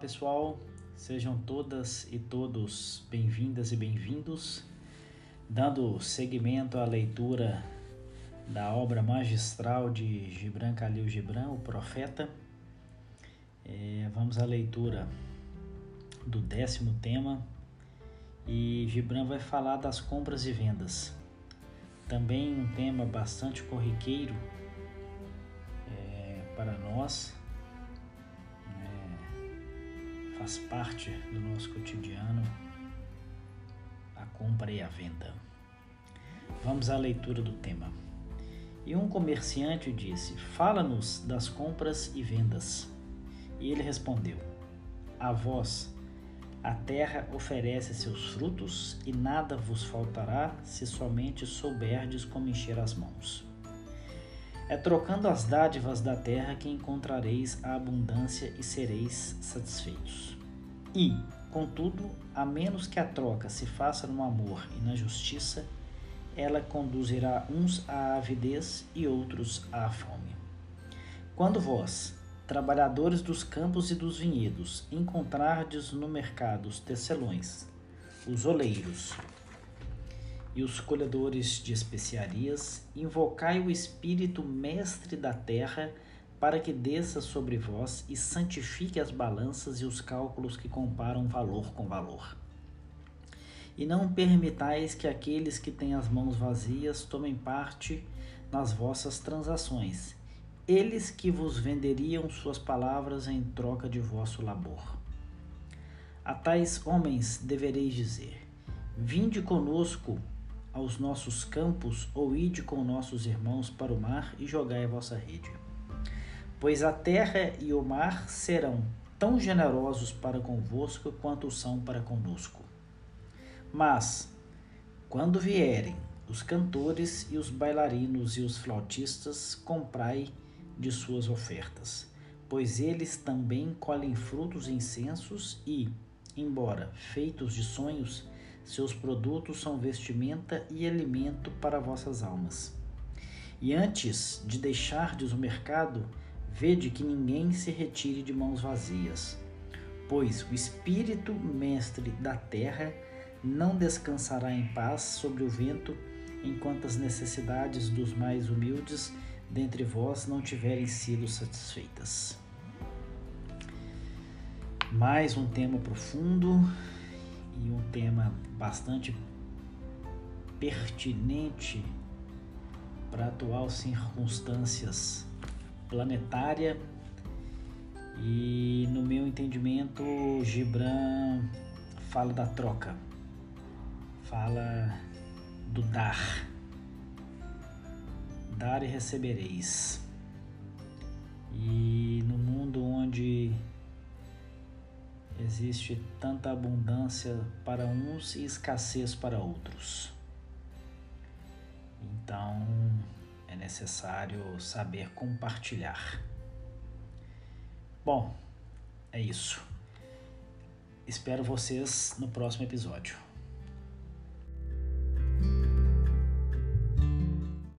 pessoal, sejam todas e todos bem-vindas e bem-vindos. Dando seguimento à leitura da obra magistral de Gibran Khalil Gibran, o Profeta, é, vamos à leitura do décimo tema e Gibran vai falar das compras e vendas. Também um tema bastante corriqueiro é, para nós faz parte do nosso cotidiano a compra e a venda. Vamos à leitura do tema. E um comerciante disse: Fala-nos das compras e vendas. E ele respondeu: A vós, a terra oferece seus frutos, e nada vos faltará se somente souberdes como encher as mãos. É trocando as dádivas da terra que encontrareis a abundância e sereis satisfeitos. E, contudo, a menos que a troca se faça no amor e na justiça, ela conduzirá uns à avidez e outros à fome. Quando vós, trabalhadores dos campos e dos vinhedos, encontrardes no mercado os tecelões, os oleiros, e os colhedores de especiarias, invocai o Espírito Mestre da terra, para que desça sobre vós e santifique as balanças e os cálculos que comparam valor com valor. E não permitais que aqueles que têm as mãos vazias tomem parte nas vossas transações, eles que vos venderiam suas palavras em troca de vosso labor. A tais homens devereis dizer: Vinde conosco aos nossos campos, ou ide com nossos irmãos para o mar e jogai a vossa rede. Pois a terra e o mar serão tão generosos para convosco quanto são para conosco. Mas, quando vierem os cantores e os bailarinos e os flautistas, comprai de suas ofertas, pois eles também colhem frutos e incensos e, embora feitos de sonhos, seus produtos são vestimenta e alimento para vossas almas. E antes de deixardes o mercado, vede que ninguém se retire de mãos vazias, pois o Espírito Mestre da terra não descansará em paz sobre o vento enquanto as necessidades dos mais humildes dentre vós não tiverem sido satisfeitas. Mais um tema profundo e um tema bastante pertinente para atuais circunstâncias planetária. E no meu entendimento Gibran fala da troca, fala do dar, dar e recebereis. Existe tanta abundância para uns e escassez para outros. Então, é necessário saber compartilhar. Bom, é isso. Espero vocês no próximo episódio.